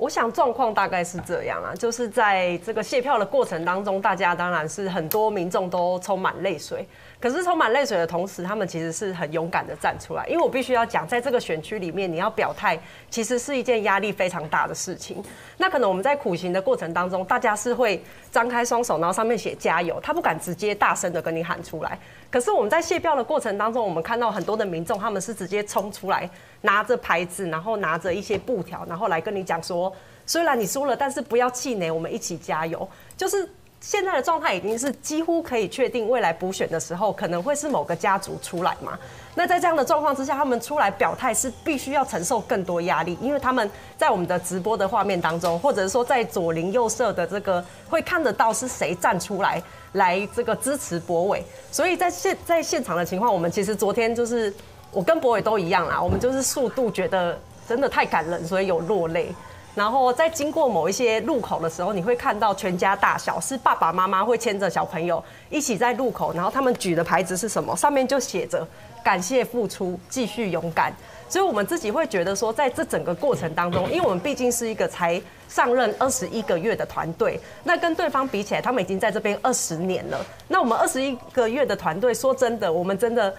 我想状况大概是这样啊，就是在这个卸票的过程当中，大家当然是很多民众都充满泪水。可是充满泪水的同时，他们其实是很勇敢的站出来。因为我必须要讲，在这个选区里面，你要表态，其实是一件压力非常大的事情。那可能我们在苦行的过程当中，大家是会张开双手，然后上面写加油，他不敢直接大声的跟你喊出来。可是我们在卸票的过程当中，我们看到很多的民众，他们是直接冲出来，拿着牌子，然后拿着一些布条，然后来跟你讲说，虽然你输了，但是不要气馁，我们一起加油。就是。现在的状态已经是几乎可以确定，未来补选的时候可能会是某个家族出来嘛？那在这样的状况之下，他们出来表态是必须要承受更多压力，因为他们在我们的直播的画面当中，或者是说在左邻右舍的这个会看得到是谁站出来来这个支持博伟。所以在现在现场的情况，我们其实昨天就是我跟博伟都一样啦，我们就是速度觉得真的太感人，所以有落泪。然后在经过某一些路口的时候，你会看到全家大小是爸爸妈妈会牵着小朋友一起在路口，然后他们举的牌子是什么？上面就写着“感谢付出，继续勇敢”。所以我们自己会觉得说，在这整个过程当中，因为我们毕竟是一个才上任二十一个月的团队，那跟对方比起来，他们已经在这边二十年了。那我们二十一个月的团队，说真的，我们真的。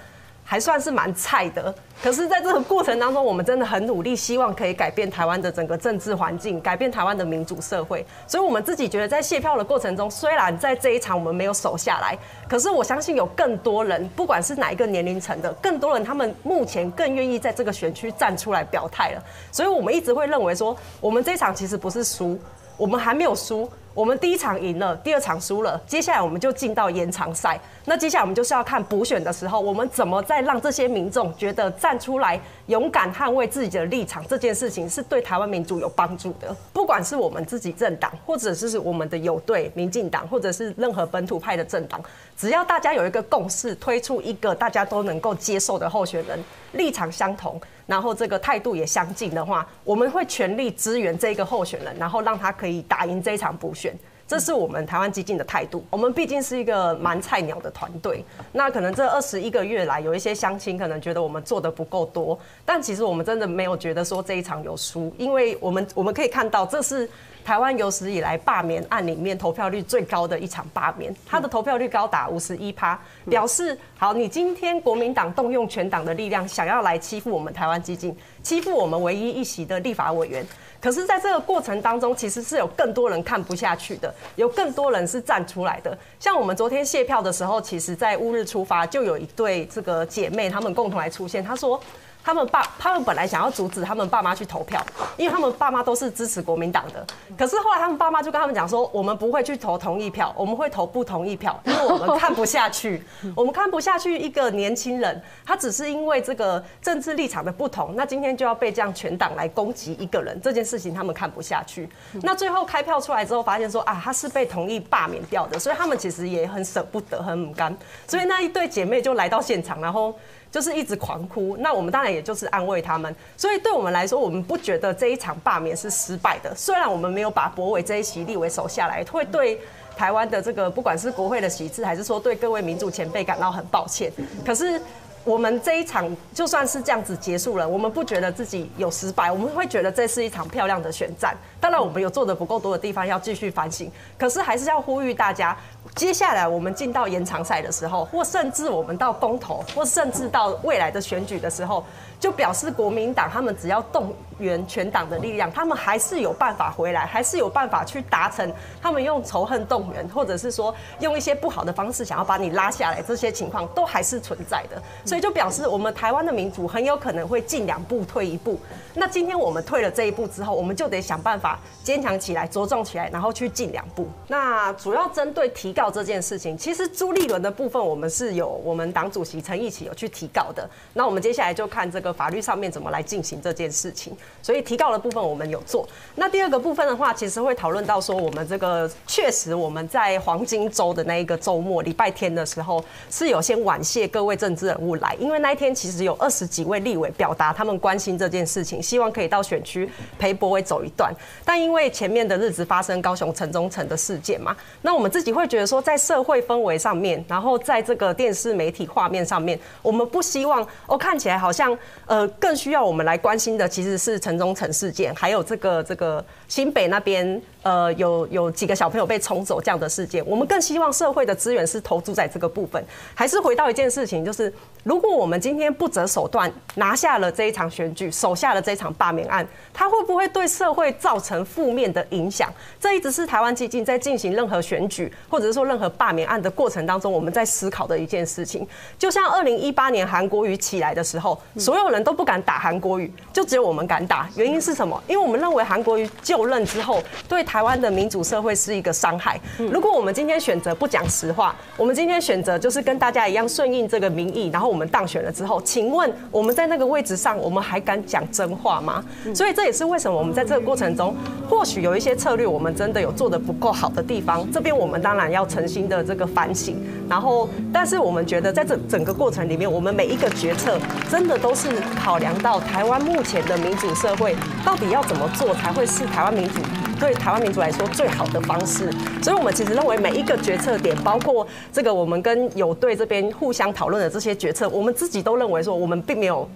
还算是蛮菜的，可是，在这个过程当中，我们真的很努力，希望可以改变台湾的整个政治环境，改变台湾的民主社会。所以，我们自己觉得，在卸票的过程中，虽然在这一场我们没有守下来，可是我相信有更多人，不管是哪一个年龄层的，更多人他们目前更愿意在这个选区站出来表态了。所以，我们一直会认为说，我们这一场其实不是输，我们还没有输。我们第一场赢了，第二场输了，接下来我们就进到延长赛。那接下来我们就是要看补选的时候，我们怎么再让这些民众觉得站出来勇敢捍卫自己的立场，这件事情是对台湾民主有帮助的。不管是我们自己政党，或者是我们的友队民进党，或者是任何本土派的政党，只要大家有一个共识，推出一个大家都能够接受的候选人，立场相同，然后这个态度也相近的话，我们会全力支援这个候选人，然后让他可以打赢这一场补选。这是我们台湾激进的态度。我们毕竟是一个蛮菜鸟的团队，那可能这二十一个月来，有一些乡亲可能觉得我们做的不够多，但其实我们真的没有觉得说这一场有输，因为我们我们可以看到这是。台湾有史以来罢免案里面投票率最高的一场罢免，他的投票率高达五十一趴，表示好，你今天国民党动用全党的力量，想要来欺负我们台湾基金，欺负我们唯一一席的立法委员。可是，在这个过程当中，其实是有更多人看不下去的，有更多人是站出来的。像我们昨天谢票的时候，其实在乌日出发，就有一对这个姐妹，她们共同来出现，她说。他们爸，他们本来想要阻止他们爸妈去投票，因为他们爸妈都是支持国民党的。可是后来他们爸妈就跟他们讲说，我们不会去投同意票，我们会投不同意票，因为我们看不下去，我们看不下去一个年轻人，他只是因为这个政治立场的不同，那今天就要被这样全党来攻击一个人，这件事情他们看不下去。那最后开票出来之后，发现说啊，他是被同意罢免掉的，所以他们其实也很舍不得，很不甘，所以那一对姐妹就来到现场，然后。就是一直狂哭，那我们当然也就是安慰他们。所以对我们来说，我们不觉得这一场罢免是失败的。虽然我们没有把博伟这一席立为守下来，会对台湾的这个不管是国会的席次，还是说对各位民主前辈感到很抱歉。可是。我们这一场就算是这样子结束了，我们不觉得自己有失败，我们会觉得这是一场漂亮的选战。当然，我们有做的不够多的地方要继续反省，可是还是要呼吁大家，接下来我们进到延长赛的时候，或甚至我们到公投，或甚至到未来的选举的时候，就表示国民党他们只要动员全党的力量，他们还是有办法回来，还是有办法去达成他们用仇恨动员，或者是说用一些不好的方式想要把你拉下来，这些情况都还是存在的。所以就表示我们台湾的民主很有可能会进两步退一步。那今天我们退了这一步之后，我们就得想办法坚强起来、茁壮起来，然后去进两步。那主要针对提告这件事情，其实朱立伦的部分我们是有我们党主席陈义起有去提告的。那我们接下来就看这个法律上面怎么来进行这件事情。所以提告的部分我们有做。那第二个部分的话，其实会讨论到说，我们这个确实我们在黄金周的那一个周末礼拜天的时候，是有先婉谢各位政治人物。来，因为那一天其实有二十几位立委表达他们关心这件事情，希望可以到选区陪柏惟走一段。但因为前面的日子发生高雄城中城的事件嘛，那我们自己会觉得说，在社会氛围上面，然后在这个电视媒体画面上面，我们不希望哦看起来好像呃更需要我们来关心的其实是城中城事件，还有这个这个新北那边呃有有几个小朋友被冲走这样的事件，我们更希望社会的资源是投注在这个部分。还是回到一件事情，就是如果我们今天不择手段拿下了这一场选举，守下了这一场罢免案，它会不会对社会造成负面的影响？这一直是台湾基金在进行任何选举或者是说任何罢免案的过程当中，我们在思考的一件事情。就像二零一八年韩国瑜起来的时候，所有人都不敢打韩国瑜，就只有我们敢打。原因是什么？因为我们认为韩国瑜就任之后，对台湾的民主社会是一个伤害。如果我们今天选择不讲实话，我们今天选择就是跟大家一样顺应这个民意，然后我们当选了之后，请问我们在那个位置上，我们还敢讲真话吗？所以这也是为什么我们在这个过程中，或许有一些策略我们真的有做的不够好的地方。这边我们当然要诚心的这个反省。然后，但是我们觉得在这整个过程里面，我们每一个决策真的都是考量到台湾目前的民主社会到底要怎么做才会是台湾民主。对台湾民主来说最好的方式，所以我们其实认为每一个决策点，包括这个我们跟友队这边互相讨论的这些决策，我们自己都认为说我们并没有。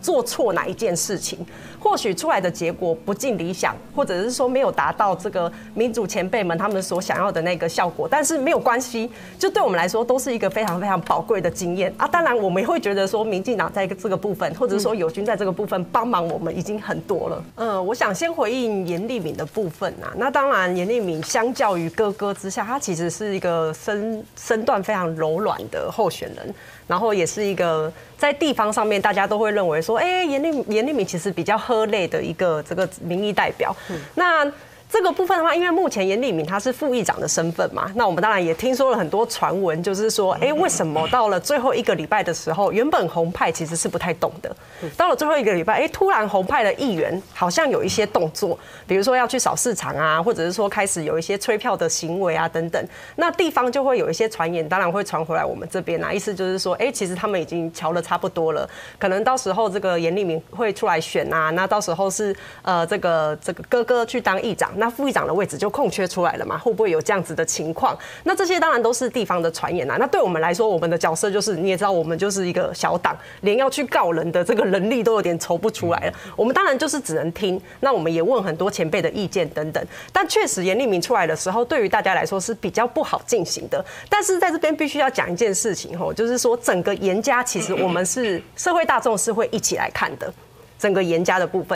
做错哪一件事情，或许出来的结果不尽理想，或者是说没有达到这个民主前辈们他们所想要的那个效果，但是没有关系，就对我们来说都是一个非常非常宝贵的经验啊。当然，我们也会觉得说，民进党在这个部分，或者说友军在这个部分帮忙我们已经很多了。嗯，我想先回应严立敏的部分啊。那当然，严立敏相较于哥哥之下，他其实是一个身身段非常柔软的候选人。然后也是一个在地方上面，大家都会认为说，哎，严立严立敏其实比较喝泪的一个这个民意代表。那。这个部分的话，因为目前严立敏他是副议长的身份嘛，那我们当然也听说了很多传闻，就是说，哎，为什么到了最后一个礼拜的时候，原本红派其实是不太动的，到了最后一个礼拜，哎，突然红派的议员好像有一些动作，比如说要去扫市场啊，或者是说开始有一些催票的行为啊等等，那地方就会有一些传言，当然会传回来我们这边啊，意思就是说，哎，其实他们已经瞧的差不多了，可能到时候这个严立敏会出来选啊，那到时候是呃这个这个哥哥去当议长。那副议长的位置就空缺出来了嘛？会不会有这样子的情况？那这些当然都是地方的传言啊。那对我们来说，我们的角色就是你也知道，我们就是一个小党，连要去告人的这个能力都有点筹不出来了。我们当然就是只能听。那我们也问很多前辈的意见等等。但确实，严立明出来的时候，对于大家来说是比较不好进行的。但是在这边必须要讲一件事情吼，就是说整个严家其实我们是社会大众是会一起来看的，整个严家的部分。